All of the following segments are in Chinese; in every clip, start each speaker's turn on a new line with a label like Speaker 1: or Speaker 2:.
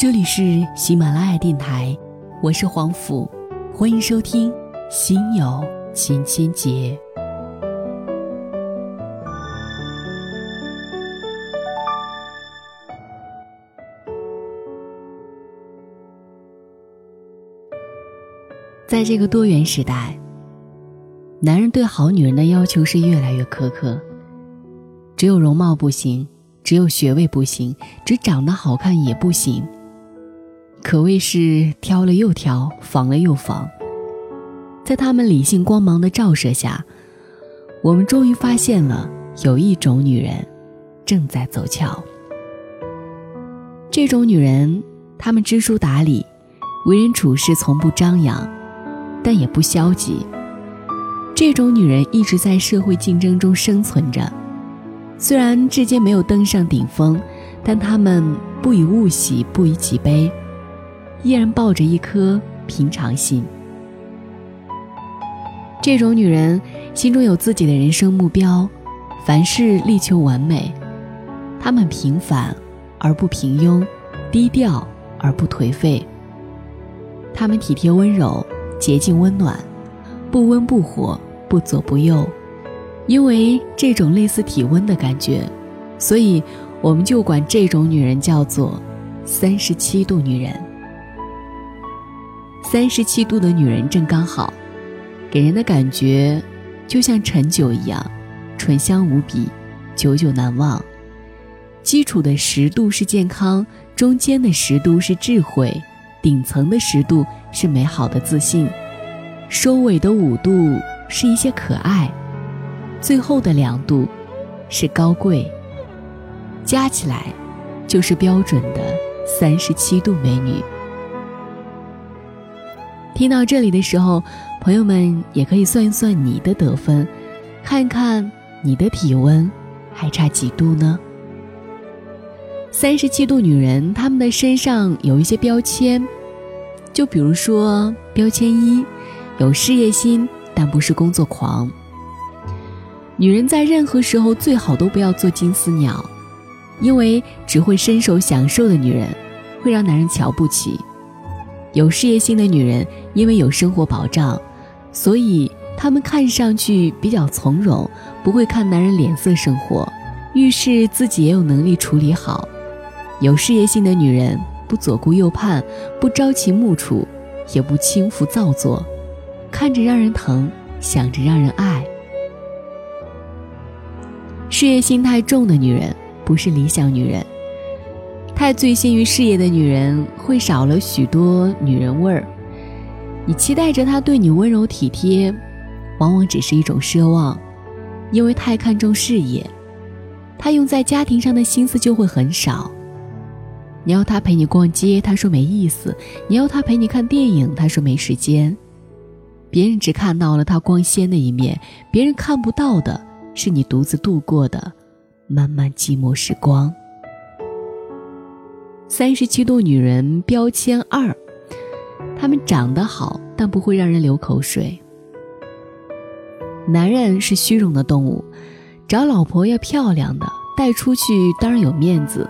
Speaker 1: 这里是喜马拉雅电台，我是黄甫，欢迎收听《心有千千结》。在这个多元时代，男人对好女人的要求是越来越苛刻。只有容貌不行，只有学位不行，只长得好看也不行。可谓是挑了又挑，防了又防。在他们理性光芒的照射下，我们终于发现了有一种女人正在走俏。这种女人，她们知书达理，为人处事从不张扬。但也不消极。这种女人一直在社会竞争中生存着，虽然至今没有登上顶峰，但她们不以物喜，不以己悲，依然抱着一颗平常心。这种女人心中有自己的人生目标，凡事力求完美。她们平凡而不平庸，低调而不颓废。她们体贴温柔。洁净温暖，不温不火，不左不右，因为这种类似体温的感觉，所以我们就管这种女人叫做三十七度女人。三十七度的女人正刚好，给人的感觉就像陈酒一样，醇香无比，久久难忘。基础的十度是健康，中间的十度是智慧。顶层的十度是美好的自信，收尾的五度是一些可爱，最后的两度是高贵。加起来，就是标准的三十七度美女。听到这里的时候，朋友们也可以算一算你的得分，看看你的体温还差几度呢？三十七度女人，她们的身上有一些标签，就比如说标签一，有事业心，但不是工作狂。女人在任何时候最好都不要做金丝鸟，因为只会伸手享受的女人，会让男人瞧不起。有事业心的女人，因为有生活保障，所以她们看上去比较从容，不会看男人脸色生活，遇事自己也有能力处理好。有事业心的女人不左顾右盼，不朝秦暮楚，也不轻浮造作，看着让人疼，想着让人爱。事业心太重的女人不是理想女人，太醉心于事业的女人会少了许多女人味儿。你期待着她对你温柔体贴，往往只是一种奢望，因为太看重事业，她用在家庭上的心思就会很少。你要他陪你逛街，他说没意思；你要他陪你看电影，他说没时间。别人只看到了他光鲜的一面，别人看不到的是你独自度过的漫漫寂寞时光。三十七度女人标签二，她们长得好，但不会让人流口水。男人是虚荣的动物，找老婆要漂亮的，带出去当然有面子。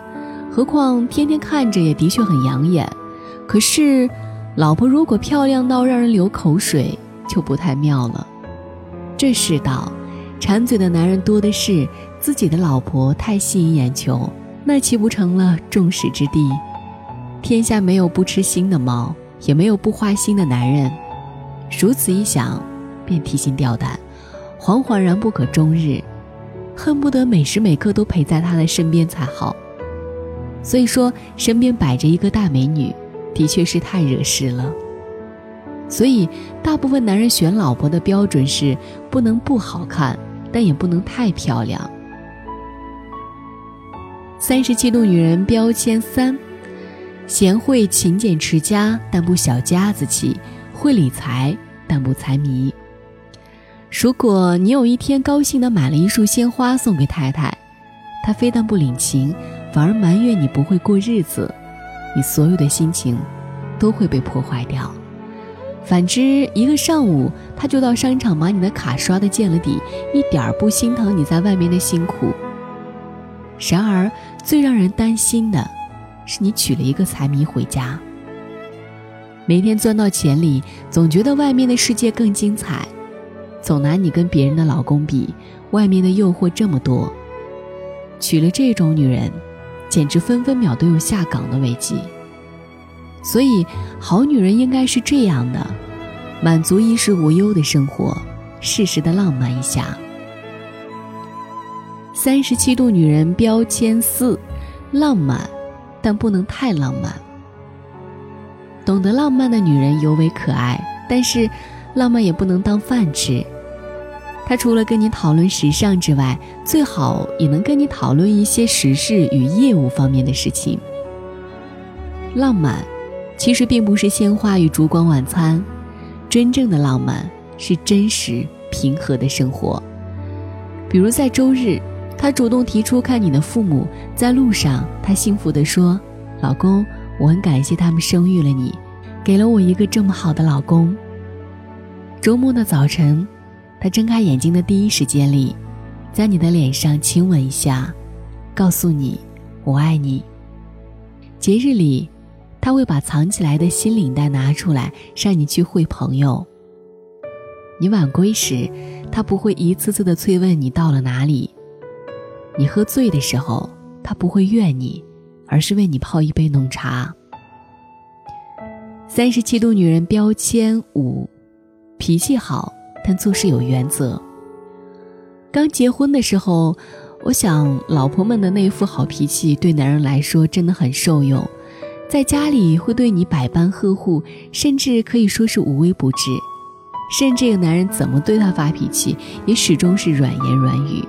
Speaker 1: 何况天天看着也的确很养眼，可是，老婆如果漂亮到让人流口水，就不太妙了。这世道，馋嘴的男人多的是，自己的老婆太吸引眼球，那岂不成了众矢之的？天下没有不吃腥的猫，也没有不花心的男人。如此一想，便提心吊胆，惶惶然不可终日，恨不得每时每刻都陪在他的身边才好。所以说，身边摆着一个大美女，的确是太惹事了。所以，大部分男人选老婆的标准是不能不好看，但也不能太漂亮。三十七度女人标签三：贤惠、勤俭、持家，但不小家子气；会理财，但不财迷。如果你有一天高兴的买了一束鲜花送给太太，她非但不领情。反而埋怨你不会过日子，你所有的心情都会被破坏掉。反之，一个上午他就到商场把你的卡刷的见了底，一点儿不心疼你在外面的辛苦。然而，最让人担心的是你娶了一个财迷回家。每天钻到钱里，总觉得外面的世界更精彩，总拿你跟别人的老公比，外面的诱惑这么多。娶了这种女人，简直分分秒都有下岗的危机。所以，好女人应该是这样的：满足衣食无忧的生活，适时的浪漫一下。三十七度女人标签四：浪漫，但不能太浪漫。懂得浪漫的女人尤为可爱，但是，浪漫也不能当饭吃。她除了跟你讨论时尚之外，最好也能跟你讨论一些时事与业务方面的事情。浪漫，其实并不是鲜花与烛光晚餐，真正的浪漫是真实平和的生活。比如在周日，他主动提出看你的父母，在路上，他幸福地说：“老公。”我很感谢他们生育了你，给了我一个这么好的老公。周末的早晨，他睁开眼睛的第一时间里，在你的脸上亲吻一下，告诉你我爱你。节日里，他会把藏起来的新领带拿出来，让你去会朋友。你晚归时，他不会一次次的催问你到了哪里。你喝醉的时候，他不会怨你。而是为你泡一杯浓茶。三十七度女人标签五，脾气好，但做事有原则。刚结婚的时候，我想老婆们的那副好脾气对男人来说真的很受用，在家里会对你百般呵护，甚至可以说是无微不至。甚至这个男人怎么对她发脾气，也始终是软言软语。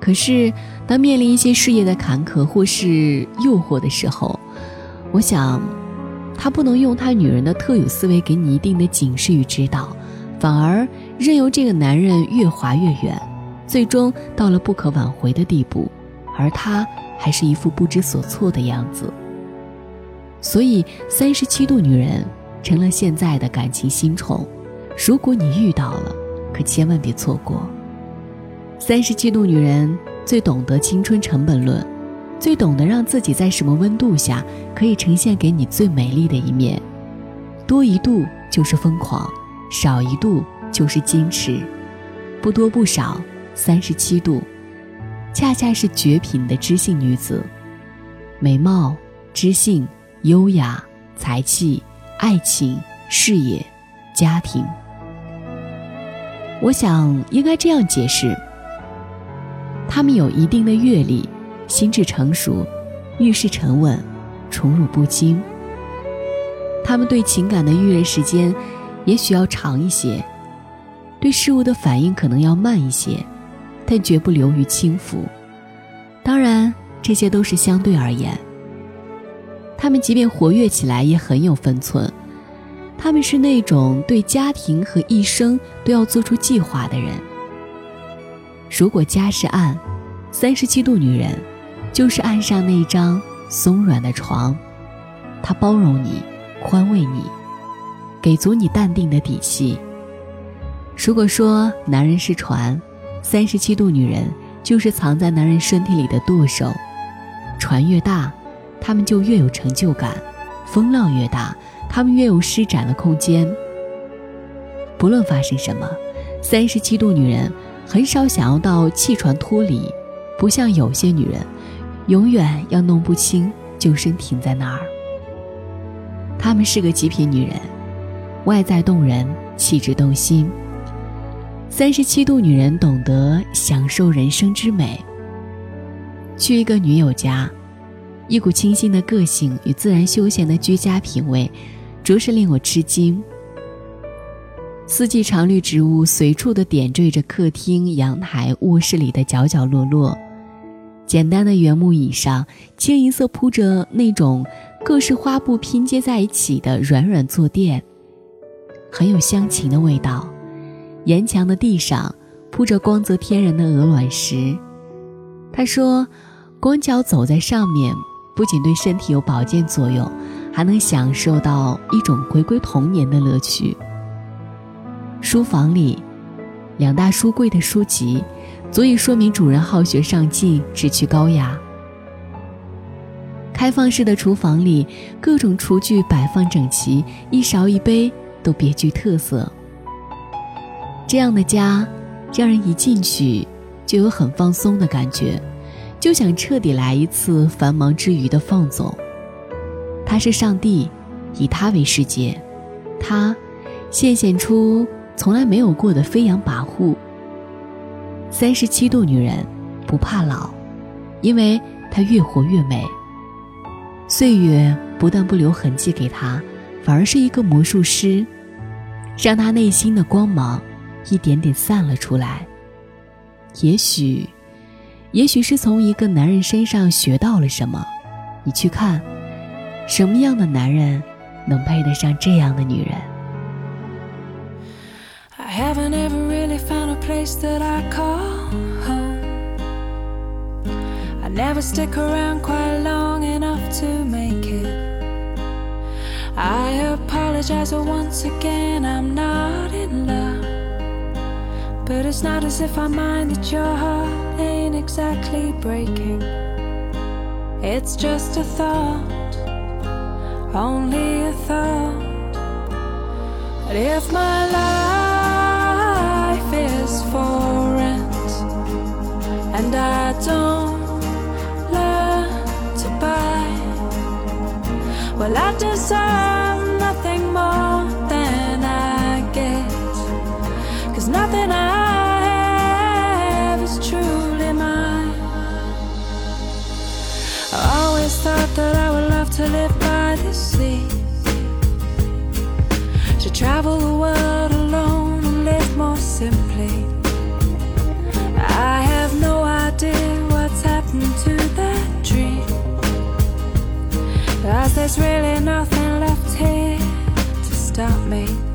Speaker 1: 可是，当面临一些事业的坎坷或是诱惑的时候，我想，他不能用他女人的特有思维给你一定的警示与指导，反而任由这个男人越滑越远，最终到了不可挽回的地步，而他还是一副不知所措的样子。所以，三十七度女人成了现在的感情新宠，如果你遇到了，可千万别错过。三十七度女人最懂得青春成本论，最懂得让自己在什么温度下可以呈现给你最美丽的一面。多一度就是疯狂，少一度就是矜持，不多不少，三十七度，恰恰是绝品的知性女子。美貌、知性、优雅、才气、爱情、事业、家庭。我想应该这样解释。他们有一定的阅历，心智成熟，遇事沉稳，宠辱不惊。他们对情感的预热时间也许要长一些，对事物的反应可能要慢一些，但绝不流于轻浮。当然，这些都是相对而言。他们即便活跃起来，也很有分寸。他们是那种对家庭和一生都要做出计划的人。如果家是岸，三十七度女人就是岸上那张松软的床，她包容你，宽慰你，给足你淡定的底气。如果说男人是船，三十七度女人就是藏在男人身体里的舵手。船越大，他们就越有成就感；风浪越大，他们越有施展的空间。不论发生什么，三十七度女人。很少想要到弃船脱离，不像有些女人，永远要弄不清就身停在那儿。她们是个极品女人，外在动人，气质动心。三十七度女人懂得享受人生之美。去一个女友家，一股清新的个性与自然休闲的居家品味，着实令我吃惊。四季常绿植物随处的点缀着客厅、阳台、卧室里的角角落落。简单的原木椅上，清一色铺着那种各式花布拼接在一起的软软坐垫，很有乡情的味道。沿墙的地上铺着光泽天然的鹅卵石。他说，光脚走在上面，不仅对身体有保健作用，还能享受到一种回归童年的乐趣。书房里，两大书柜的书籍，足以说明主人好学上进，志趣高雅。开放式的厨房里，各种厨具摆放整齐，一勺一杯都别具特色。这样的家，让人一进去就有很放松的感觉，就想彻底来一次繁忙之余的放纵。他是上帝，以他为世界，他现显出从来没有过的飞扬跋扈。三十七度女人不怕老，因为她越活越美。岁月不但不留痕迹给她，反而是一个魔术师，让她内心的光芒一点点散了出来。也许，也许是从一个男人身上学到了什么。你去看，什么样的男人能配得上这样的女人
Speaker 2: ？place that I call home. I never stick around quite long enough to make it. I apologize once again, I'm not in love. But it's not as if I mind that your heart ain't exactly breaking. It's just a thought, only a thought. But if my life I desire there's really nothing left here to stop me.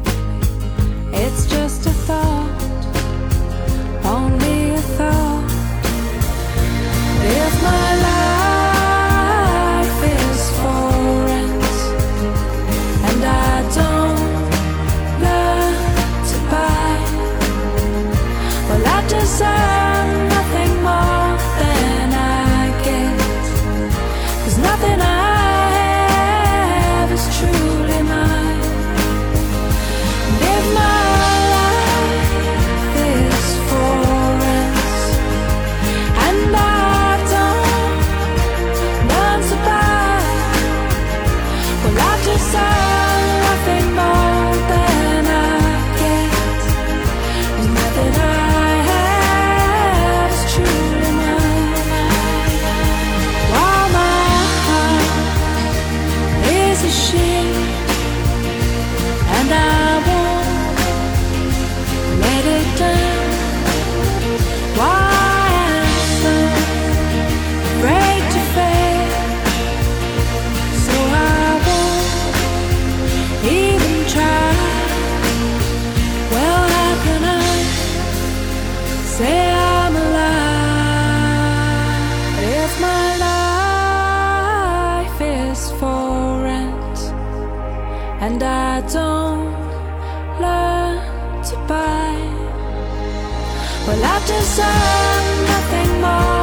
Speaker 2: goodbye. Well, I deserve nothing more.